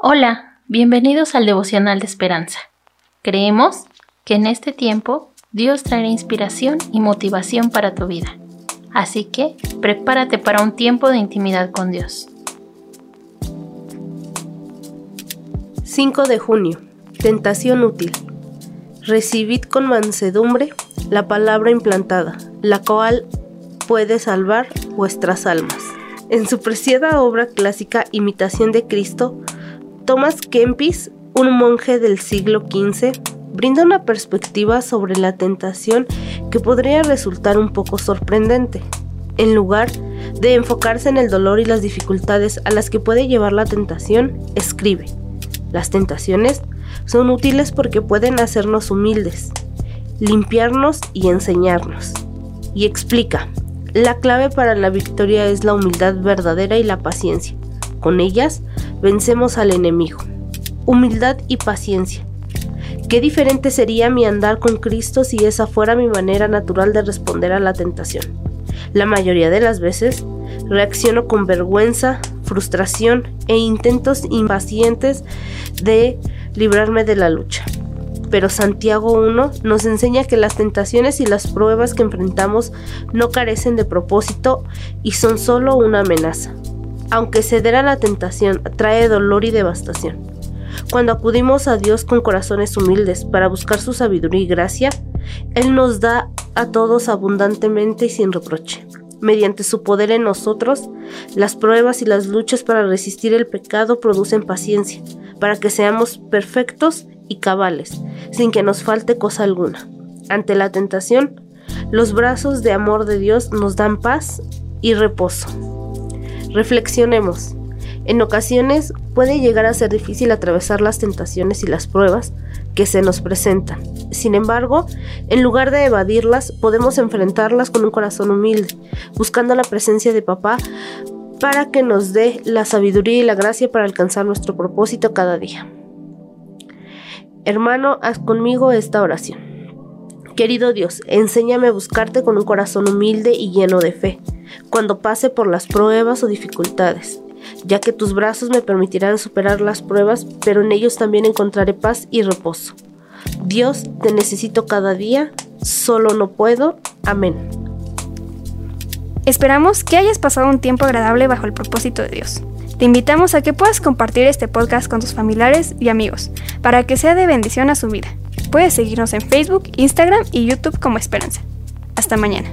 Hola, bienvenidos al devocional de esperanza. Creemos que en este tiempo Dios traerá inspiración y motivación para tu vida. Así que prepárate para un tiempo de intimidad con Dios. 5 de junio. Tentación útil. Recibid con mansedumbre la palabra implantada, la cual puede salvar vuestras almas. En su preciada obra clásica Imitación de Cristo, Thomas Kempis, un monje del siglo XV, brinda una perspectiva sobre la tentación que podría resultar un poco sorprendente. En lugar de enfocarse en el dolor y las dificultades a las que puede llevar la tentación, escribe, las tentaciones son útiles porque pueden hacernos humildes, limpiarnos y enseñarnos. Y explica, la clave para la victoria es la humildad verdadera y la paciencia. Con ellas vencemos al enemigo. Humildad y paciencia. Qué diferente sería mi andar con Cristo si esa fuera mi manera natural de responder a la tentación. La mayoría de las veces reacciono con vergüenza, frustración e intentos impacientes de librarme de la lucha. Pero Santiago 1 nos enseña que las tentaciones y las pruebas que enfrentamos no carecen de propósito y son solo una amenaza aunque ceder a la tentación trae dolor y devastación. Cuando acudimos a Dios con corazones humildes para buscar su sabiduría y gracia, Él nos da a todos abundantemente y sin reproche. Mediante su poder en nosotros, las pruebas y las luchas para resistir el pecado producen paciencia, para que seamos perfectos y cabales, sin que nos falte cosa alguna. Ante la tentación, los brazos de amor de Dios nos dan paz y reposo. Reflexionemos. En ocasiones puede llegar a ser difícil atravesar las tentaciones y las pruebas que se nos presentan. Sin embargo, en lugar de evadirlas, podemos enfrentarlas con un corazón humilde, buscando la presencia de papá para que nos dé la sabiduría y la gracia para alcanzar nuestro propósito cada día. Hermano, haz conmigo esta oración. Querido Dios, enséñame a buscarte con un corazón humilde y lleno de fe cuando pase por las pruebas o dificultades, ya que tus brazos me permitirán superar las pruebas, pero en ellos también encontraré paz y reposo. Dios, te necesito cada día, solo no puedo. Amén. Esperamos que hayas pasado un tiempo agradable bajo el propósito de Dios. Te invitamos a que puedas compartir este podcast con tus familiares y amigos, para que sea de bendición a su vida. Puedes seguirnos en Facebook, Instagram y YouTube como Esperanza. Hasta mañana.